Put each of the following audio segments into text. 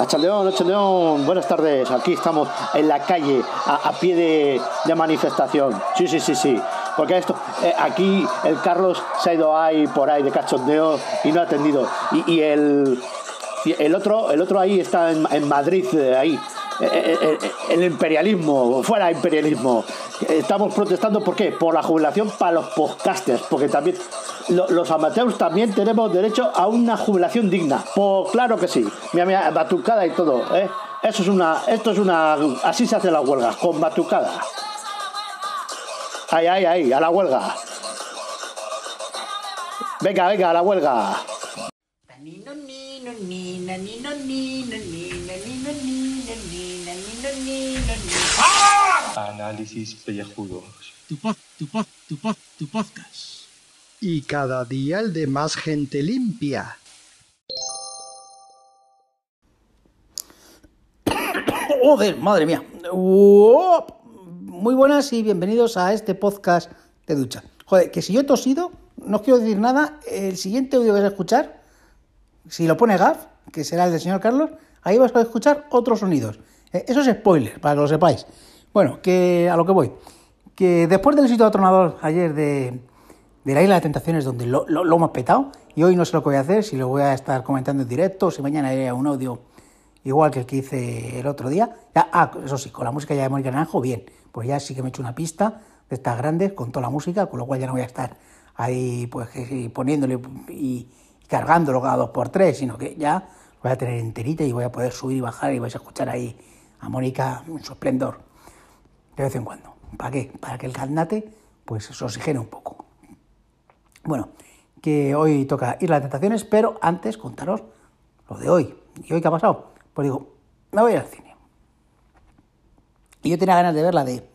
Achaldeón, Achaldeón, buenas tardes. Aquí estamos en la calle, a, pie de, manifestación. Sí, sí, sí, sí. Porque esto, eh, aquí el Carlos se ha ido ahí por ahí de cachondeo y no ha atendido. Y, el, el, otro, el otro ahí está en, Madrid, eh, ahí. Eh, el imperialismo, fuera imperialismo. Estamos protestando, ¿por qué? Por la jubilación para los podcasters, porque también los amateurs también tenemos derecho a una jubilación digna. Pues claro que sí. Mira, mira, batucada y todo, ¿eh? Eso es una, esto es una, así se hace la huelga, con batucada. Ahí, ahí, ahí, a la huelga. Venga, venga, a la huelga. Análisis pellejudos. Tu pod, tu pod, tu pod, tu podcast. Y cada día el de más gente limpia. Joder, madre mía. Muy buenas y bienvenidos a este podcast de ducha. Joder, que si yo he tosido, no os quiero decir nada. El siguiente audio que vais a escuchar, si lo pone Gaf, que será el del señor Carlos, ahí vais a escuchar otros sonidos. Eh, eso es spoiler, para que lo sepáis. Bueno, que a lo que voy. Que después del éxito atronador ayer de, de la Isla de Tentaciones, donde lo, hemos petado, y hoy no sé lo que voy a hacer, si lo voy a estar comentando en directo, si mañana haré un audio igual que el que hice el otro día. Ya, ah, eso sí, con la música ya de Mónica Naranjo, bien, pues ya sí que me he hecho una pista de estas grandes con toda la música, con lo cual ya no voy a estar ahí pues poniéndole y cargándolo cada dos por tres, sino que ya voy a tener enterita y voy a poder subir y bajar y vais a escuchar ahí a Mónica en su esplendor de vez en cuando. ¿Para qué? Para que el candate pues se oxigene un poco. Bueno, que hoy toca ir a las tentaciones, pero antes contaros lo de hoy. ¿Y hoy qué ha pasado? Pues digo, me voy al cine. Y yo tenía ganas de ver la de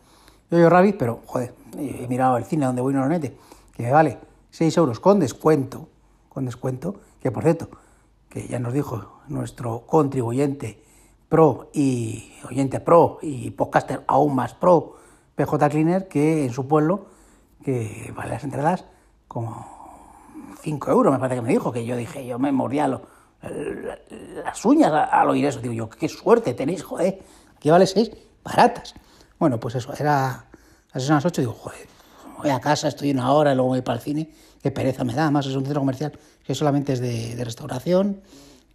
Yo-Yo Rabbit, pero joder, he mirado el cine donde voy normalmente, que me vale 6 euros con descuento, con descuento, que por cierto, que ya nos dijo nuestro contribuyente pro y oyente pro y podcaster aún más pro, PJ Cleaner, que en su pueblo, que vale las entradas como 5 euros, me parece que me dijo, que yo dije, yo me mordía las uñas al oír eso. Digo yo, qué suerte tenéis, joder, aquí vale 6 baratas. Bueno, pues eso, era las las 8, digo, joder, voy a casa, estoy una hora y luego voy para el cine, qué pereza me da, además es un centro comercial que solamente es de, restauración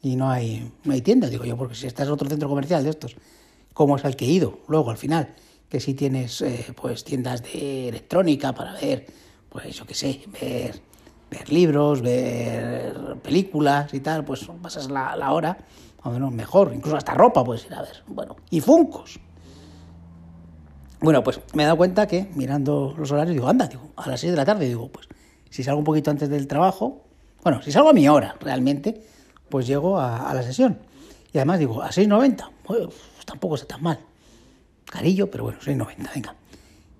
y no hay, no hay tienda, digo yo, porque si estás en otro centro comercial de estos, como es el que he ido luego al final, que si tienes eh, pues tiendas de electrónica para ver pues yo qué sé, ver, libros, ver películas y tal, pues pasas la, la hora, o menos mejor, incluso hasta ropa puedes ir a ver, bueno, y funcos. Bueno, pues me he dado cuenta que mirando los horarios, digo, anda, digo, a las 6 de la tarde, digo, pues si salgo un poquito antes del trabajo, bueno, si salgo a mi hora realmente, pues llego a, la sesión. Y además digo, a 6.90, pues tampoco está tan mal. Carillo, pero bueno, 6.90, venga.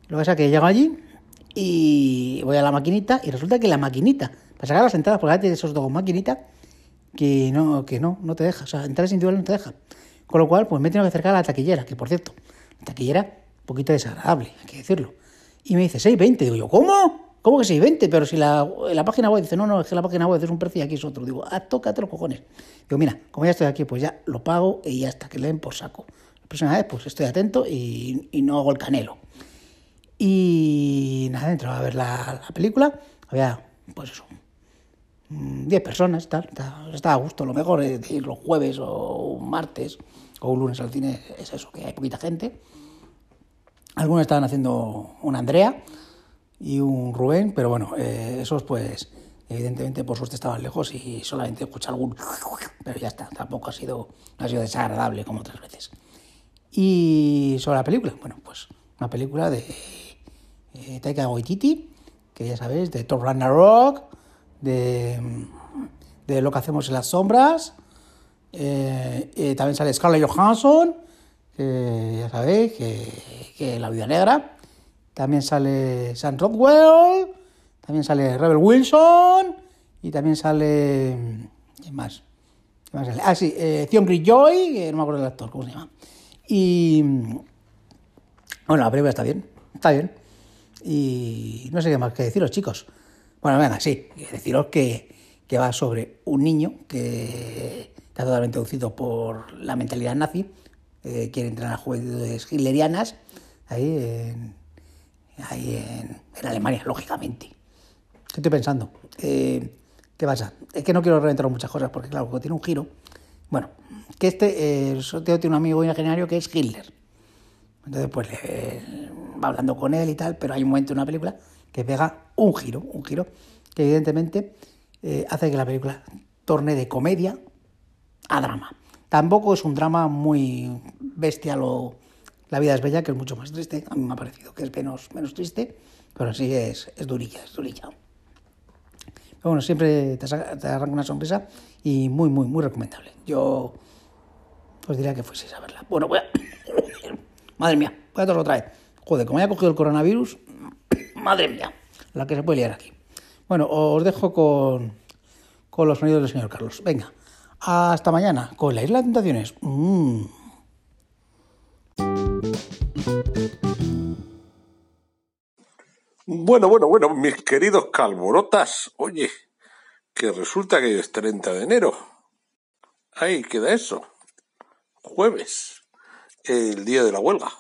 Lo que pasa es que llego allí, y voy a la maquinita y resulta que la maquinita, para sacar las entradas, porque de esos dos maquinitas, que no, que no, no te deja, o sea, entradas individuales no te deja. Con lo cual, pues me tengo que acercar a la taquillera, que por cierto, la taquillera, un poquito desagradable, hay que decirlo. Y me dice 6.20, digo yo, ¿cómo? ¿Cómo que 6.20? Pero si la, la página web dice, no, no, es que la página web es un precio y aquí es otro. Digo, ah, tócate los cojones. Digo, mira, como ya estoy aquí, pues ya lo pago y ya está, que le den por saco. La próxima vez, pues estoy atento y, y no hago el canelo. Y nada, entraba a ver la, película. Había, pues eso, 10 personas, tal. Estaba a gusto. Lo mejor de ir los jueves o un martes o un lunes al cine es eso, que hay poquita gente. Algunos estaban haciendo un Andrea y un Rubén, pero bueno, eh, esos pues evidentemente por suerte estaban lejos y solamente escuché algún... Pero ya está, tampoco ha sido, no ha sido desagradable como otras veces. Y sobre la película, bueno, pues una película de eh, Taika Waititi, que ya sabéis, de Thor Ragnarok, de, de Lo que hacemos en las sombras. Eh, eh, también sale Scarlett Johansson, que ya sabéis, que, que La Vida Negra. También sale Sam Rockwell, también sale Rebel Wilson y también sale... ¿Quién más? ¿Quién más sale? Ah, sí, eh, Theon Greyjoy, que no me acuerdo del actor, ¿cómo se llama? Y... Bueno, la película está bien, está bien. Y no sé qué más que deciros, chicos. Bueno, venga, sí, deciros que, que va sobre un niño que, está totalmente inducido por la mentalidad nazi, eh, quiere entrenar a juventudes hitlerianas, ahí en, ahí en, en Alemania, lógicamente. ¿Qué estoy pensando? Eh, ¿Qué pasa? Es que no quiero reventar muchas cosas porque, claro, tiene un giro. Bueno, que este, eh, tiene un amigo imaginario que es Hitler. Entonces, pues le- va hablando con él y tal, pero hay un momento en una película que pega un giro, un giro que evidentemente eh, hace que la película torne de comedia a drama. Tampoco es un drama muy bestial o La vida es bella, que es mucho más triste. A mí me ha parecido que es menos, menos triste, pero sí es, es durilla, es durilla. Pero bueno, siempre te arranca una sonrisa y muy, muy, muy recomendable. Yo os diría que fueseis a verla. Bueno, voy a... Madre mía, voy a toser otra vez. Joder, como haya cogido el coronavirus, madre mía, la que se puede liar aquí. Bueno, os dejo con, con los sonidos del señor Carlos. Venga, hasta mañana con la Isla de Tentaciones. Mm. Bueno, bueno, bueno, mis queridos calborotas, oye, que resulta que es 30 de enero. Ahí queda eso. Jueves, el día de la huelga.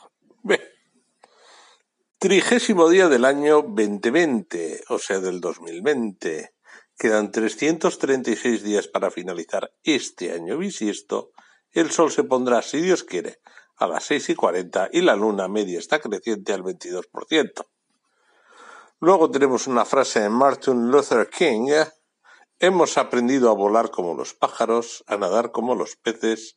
Trigésimo día del año 2020, o sea, del 2020. Quedan 336 días para finalizar este año bisiesto. El sol se pondrá, si Dios quiere, a las 6 y 40 y la luna media está creciente al 22%. Luego tenemos una frase de Martin Luther King. Hemos aprendido a volar como los pájaros, a nadar como los peces,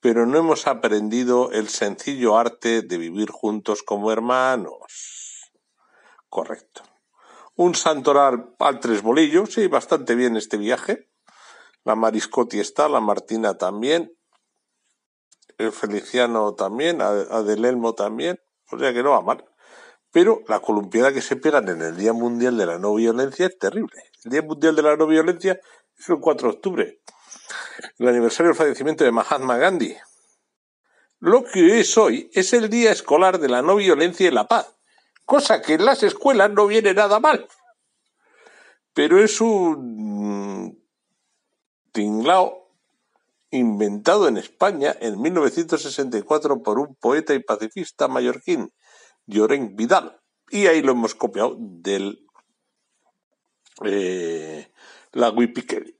pero no hemos aprendido el sencillo arte de vivir juntos como hermanos. Correcto. Un santoral al tres bolillos, sí, bastante bien este viaje. La Mariscotti está, la Martina también, el Feliciano también, Adelelmo también, o sea que no va mal. Pero la columpiada que se pegan en el Día Mundial de la No Violencia es terrible. El Día Mundial de la No Violencia es el 4 de octubre, el aniversario del fallecimiento de Mahatma Gandhi. Lo que es hoy es el Día Escolar de la No Violencia y la Paz, cosa que en las escuelas no viene nada mal. Pero es un tinglao inventado en España en 1964 por un poeta y pacifista mallorquín, Llorenç Vidal. Y ahí lo hemos copiado del eh, la Wikipedia.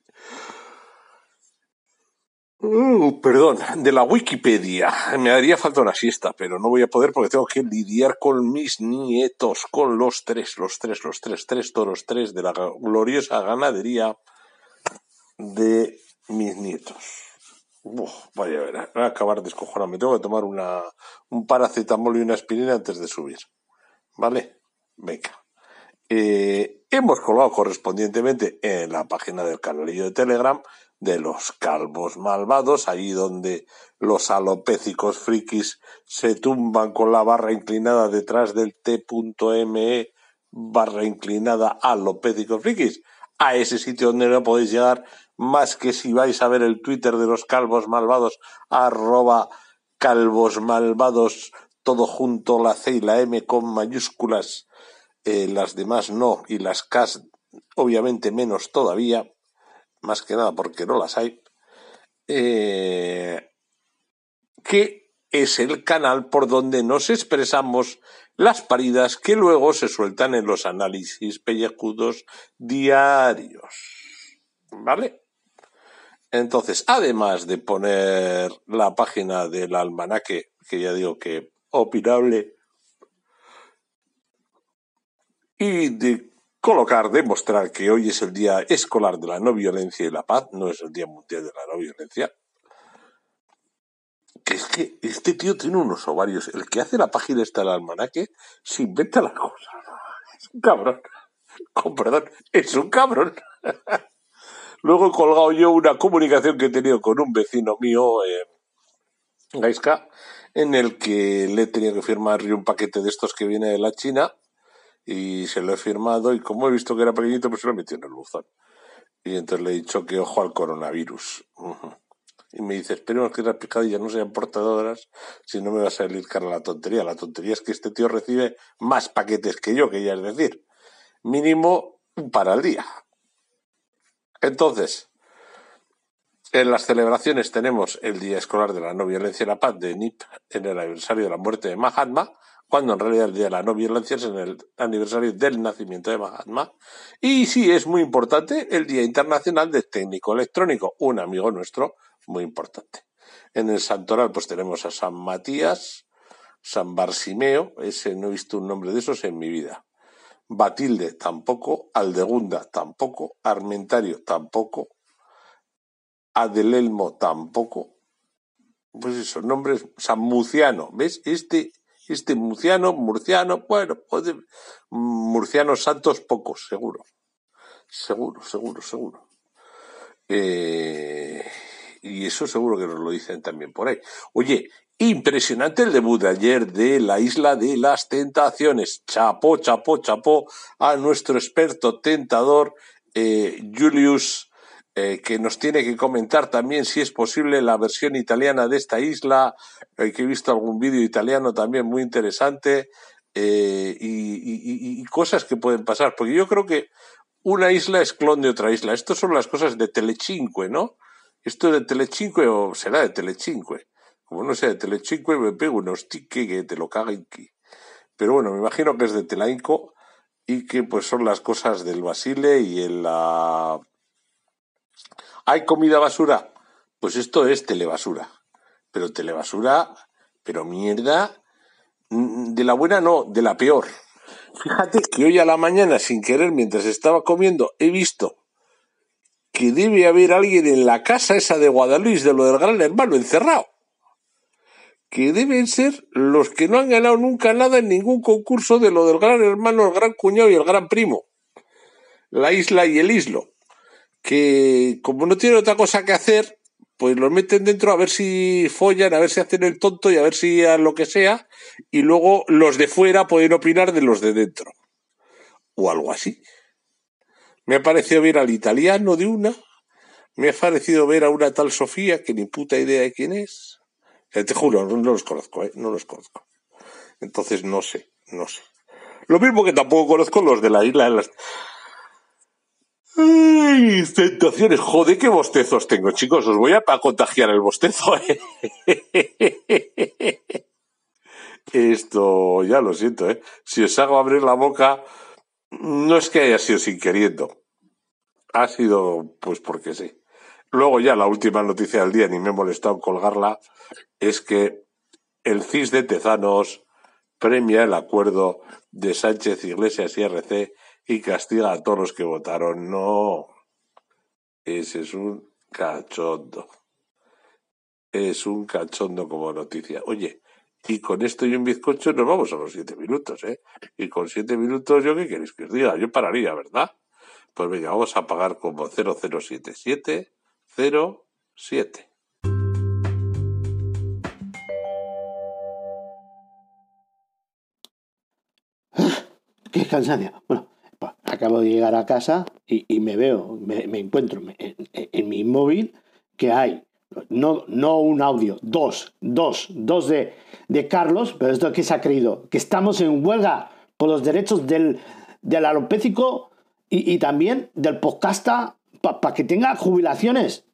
Uh, perdón, de la Wikipedia. Me haría falta una siesta, pero no voy a poder porque tengo que lidiar con mis nietos, con los tres, los tres, los tres, tres toros, tres de la gloriosa ganadería de mis nietos. Uf, vaya a ver, voy a acabar descojonado. Me tengo que tomar una, un paracetamol y una aspirina antes de subir. ¿Vale? Venga. Eh, hemos colgado correspondientemente en la página del canalillo de Telegram de los calvos malvados, allí donde los alopécicos frikis se tumban con la barra inclinada detrás del t.me barra inclinada alopécicos frikis. A ese sitio donde no podéis llegar más que si vais a ver el Twitter de los calvos malvados, arroba calvos malvados, todo junto, la C y la M con mayúsculas, eh, las demás no, y las K obviamente menos todavía, más que nada porque no las hay, eh, que es el canal por donde nos expresamos las paridas que luego se sueltan en los análisis pellejudos diarios. ¿Vale? Entonces, además de poner la página del almanaque, que ya digo que opinable, y de colocar, demostrar que hoy es el día escolar de la no violencia y la paz, no es el día mundial de la no violencia, que es que este tío tiene unos ovarios. El que hace la página esta del almanaque se inventa las cosas. Es un cabrón. Con perdón, es un cabrón. Luego he colgado yo una comunicación que he tenido con un vecino mío en Gaisca, en el que le he tenido que firmar un paquete de estos que viene de la China y se lo he firmado y como he visto que era pequeñito, pues se lo metido en el buzón. Y entonces le he dicho que ojo al coronavirus. Y me dice, esperemos que las picadillas no sean portadoras, si no me va a salir cara la tontería. La tontería es que este tío recibe más paquetes que yo, que ya es decir, mínimo para al día. Entonces, En las celebraciones tenemos el Día Escolar de la No Violencia y la Paz de NIP en el aniversario de la muerte de Mahatma, cuando en realidad el Día de la No Violencia es en el aniversario del nacimiento de Mahatma. Y sí, es muy importante el Día Internacional del Técnico Electrónico, un amigo nuestro muy importante. En el santoral pues tenemos a San Matías, San Barsimeo, ese no he visto un nombre de esos en mi vida. Batilde tampoco, Aldegunda tampoco, Armentario tampoco, Adelelmo tampoco. Pues esos nombres, San Muciano, ¿ves? Este, este Muciano, Murciano, bueno, puede, Murcianos santos pocos, seguro. Seguro, seguro, seguro. Eh, y eso seguro que nos lo dicen también por ahí. Oye, impresionante el debut de ayer de la Isla de las Tentaciones. Chapó, chapó, chapó a nuestro experto tentador eh, Julius, eh, que nos tiene que comentar también si es posible la versión italiana de esta isla, eh, que he visto algún vídeo italiano también muy interesante, y, y, cosas que pueden pasar, porque yo creo que una isla es clon de otra isla. Estas son las cosas de Telecinque, ¿no? ¿Esto es de Telecinque o será de Telecinque? Como no sea de Telecinque, me pego unos tique que te lo caguen aquí. Pero bueno, me imagino que es de Telainco y que pues son las cosas del Basile y en la... ¿Hay comida basura? Pues esto es telebasura. Pero telebasura, pero mierda, mm, de la buena no, de la peor. Fíjate que hoy a la mañana, sin querer, mientras estaba comiendo, he visto que debe haber alguien en la casa esa de Guadalupe de lo del gran hermano encerrado. Que deben ser los que no han ganado nunca nada en ningún concurso de lo del gran hermano, el gran cuñado y el gran primo. La isla y el islo. Que como no tienen otra cosa que hacer, pues los meten dentro a ver si follan, a ver si hacen el tonto y a ver si a lo que sea, y luego los de fuera pueden opinar de los de dentro. O algo así. Me ha parecido ver al italiano de una, me ha parecido ver a una tal Sofía que ni puta idea de quién es. te juro, no, los conozco, ¿eh? no los conozco. Entonces no sé, no sé. Lo mismo que tampoco conozco los de la isla de las... ¡Ay! Tentaciones, joder, qué bostezos tengo, chicos. Os voy a contagiar el bostezo. ¿eh? Esto, ya lo siento, ¿eh? Si os hago abrir la boca, no es que haya sido sin queriendo. Ha sido, pues porque sí. Luego ya la última noticia del día, ni me he molestado colgarla, es que el CIS de Tezanos premia el acuerdo de Sánchez Iglesias y RC y castiga a todos los que votaron. No. Ese es un cachondo. Es un cachondo como noticia. Oye, y con esto y un bizcocho nos vamos a los siete minutos, ¿eh? Y con siete minutos, ¿yo qué queréis que os diga? Yo pararía, ¿verdad? Pues venga, vamos a pagar como 007707. ¡Qué cansancio! Bueno, acabo de llegar a casa y, me veo, me, encuentro en, mi móvil que hay no, no un audio, dos, dos, dos de, de Carlos, pero esto que se ha creído, que estamos en huelga por los derechos del, del alopécico y, también del podcasta para que tenga jubilaciones.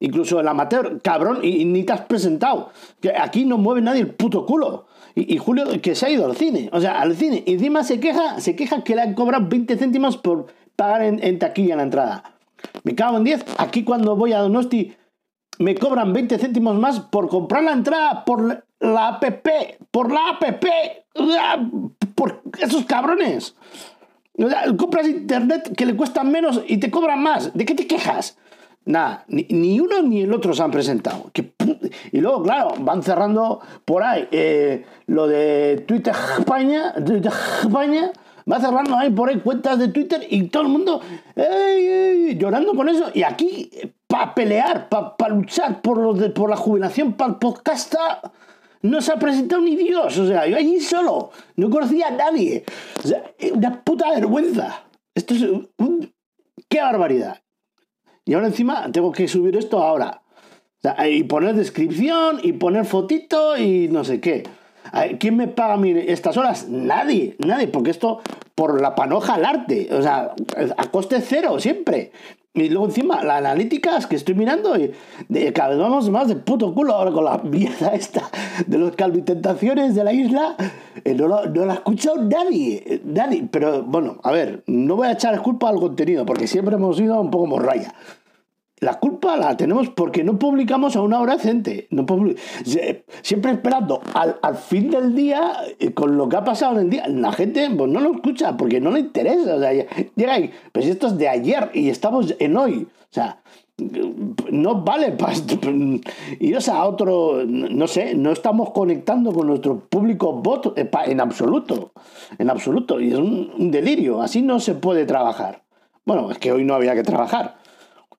Incluso el amateur, cabrón, y, ni te has presentado. Que aquí no mueve nadie el puto culo. Y, Julio, que se ha ido al cine. O sea, al cine. Y encima se queja, se queja que le han cobrado 20 céntimos por pagar en, en taquilla la entrada. Me cago en 10. Aquí cuando voy a Donosti me cobran 20 céntimos más por comprar la entrada por la app, por la app, por esos cabrones. compras internet que le cuestan menos y te cobran más. ¿De qué te quejas? Nada, ni, uno ni el otro se han presentado. Y luego, claro, van cerrando por ahí eh, lo de Twitter España, Twitter España, va cerrando ahí por ahí cuentas de Twitter y todo el mundo llorando con eso. Y aquí para pelear, para luchar por, lo de, por la jubilación, para el podcast, no se ha presentado ni Dios. O sea, yo allí solo, no conocía a nadie. O una puta vergüenza. Esto es un... ¡Qué barbaridad! Y ahora encima tengo que subir esto ahora. O sea, y poner descripción, y poner fotito, y no sé qué. ¿Quién me paga estas horas? Nadie, nadie, porque esto por la panoja al arte, o sea, a coste cero siempre. Y luego encima, las analíticas que estoy mirando, y de, cada vez vamos más de puto culo ahora con la mierda esta de los calvitentaciones de la isla. eh, no, lo- no la ha escuchado nadie, eh, nadie. Pero bueno, a ver, no voy a echar culpa al contenido, porque siempre hemos ido un poco morraya. La culpa la tenemos porque no publicamos a una hora decente. No Siempre esperando al, al fin del día, eh, con lo que ha pasado en el día. La gente pues, no lo escucha porque no le interesa. O sea, llega y, pues esto es de ayer y estamos en hoy. O sea, no vale para. Iros a otro, no sé, no estamos conectando con nuestro público bot eh, en absoluto. En absoluto. Y es un, un delirio. Así no se puede trabajar. Bueno, es que hoy no había que trabajar.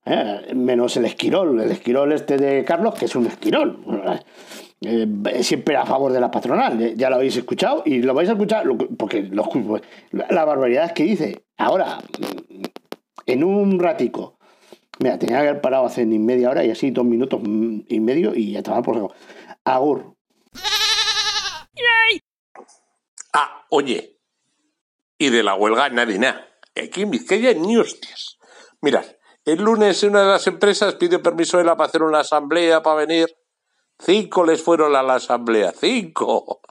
Eh, menos el esquirol, el esquirol este de Carlos, que es un esquirol. Eh, siempre a favor de la patronal, eh, ya lo habéis escuchado y lo vais a escuchar porque lo- la, la barbaridad que dice. Ahora, en un ratico, mira, tenía que haber parado hace ni media hora y así dos minutos y medio y ya estaba por saco. Agur. Ah, oye. Y de la huelga nadie nada. Aquí en Vizcaya ni hostias. Mirad, el lunes una de las empresas pidió permiso de la para hacer una asamblea para venir. Cinco les fueron a la asamblea. Cinco.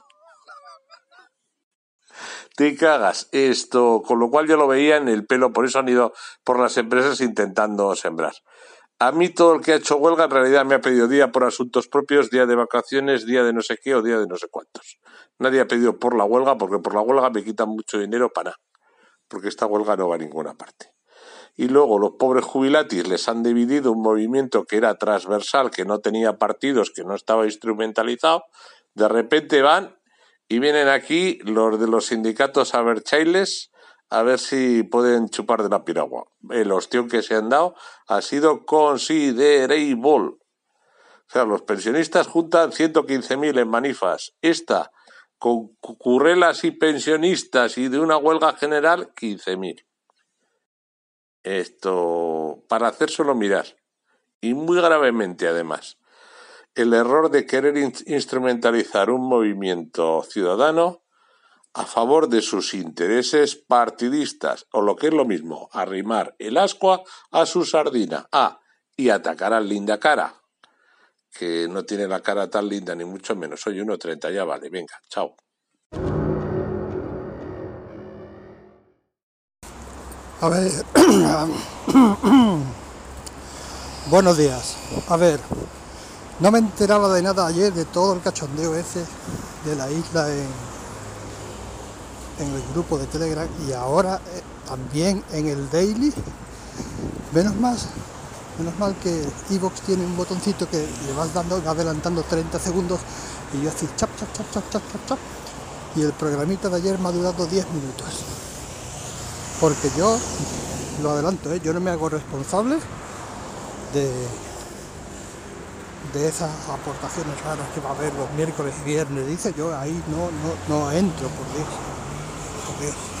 Te cagas esto, con lo cual yo lo veía en el pelo, por eso han ido por las empresas intentando sembrar. A mí todo el que ha hecho huelga en realidad me ha pedido día por asuntos propios, día de vacaciones, día de no sé qué o día de no sé cuántos. Nadie ha pedido por la huelga porque por la huelga me quitan mucho dinero para nada. Porque esta huelga no va a ninguna parte. Y luego los pobres jubilatis les han dividido un movimiento que era transversal, que no tenía partidos, que no estaba instrumentalizado. De repente van y vienen aquí los de los sindicatos a ver chailes a ver si pueden chupar de la piragua. El ostión que se han dado ha sido considerable. O sea, los pensionistas juntan 115.000 en manifas. Esta, con cu- currelas y pensionistas y de una huelga general, 15.000. Esto, para hacérselo mirar. Y muy gravemente, además. El error de querer in- instrumentalizar un movimiento ciudadano a favor de sus intereses partidistas, o lo que es lo mismo, arrimar el ascua a su sardina. Ah, y atacar al linda cara, que no tiene la cara tan linda, ni mucho menos. Soy 1.30, ya vale, venga, chao. A ver. Buenos días. A ver. No me enteraba de nada ayer de todo el cachondeo ese de la isla en, en el grupo de Telegram y ahora eh, también en el Daily. Menos mal, menos mal que Evox tiene un botoncito que le vas dando, adelantando 30 segundos y yo así chap chap chap chap chap chap chap y el programita de ayer me ha durado 10 minutos porque yo lo adelanto, ¿eh? yo no me hago responsable de, de esas aportaciones raras que va a haber los miércoles y viernes, dice yo ahí no, no, no entro, por Dios, por Dios.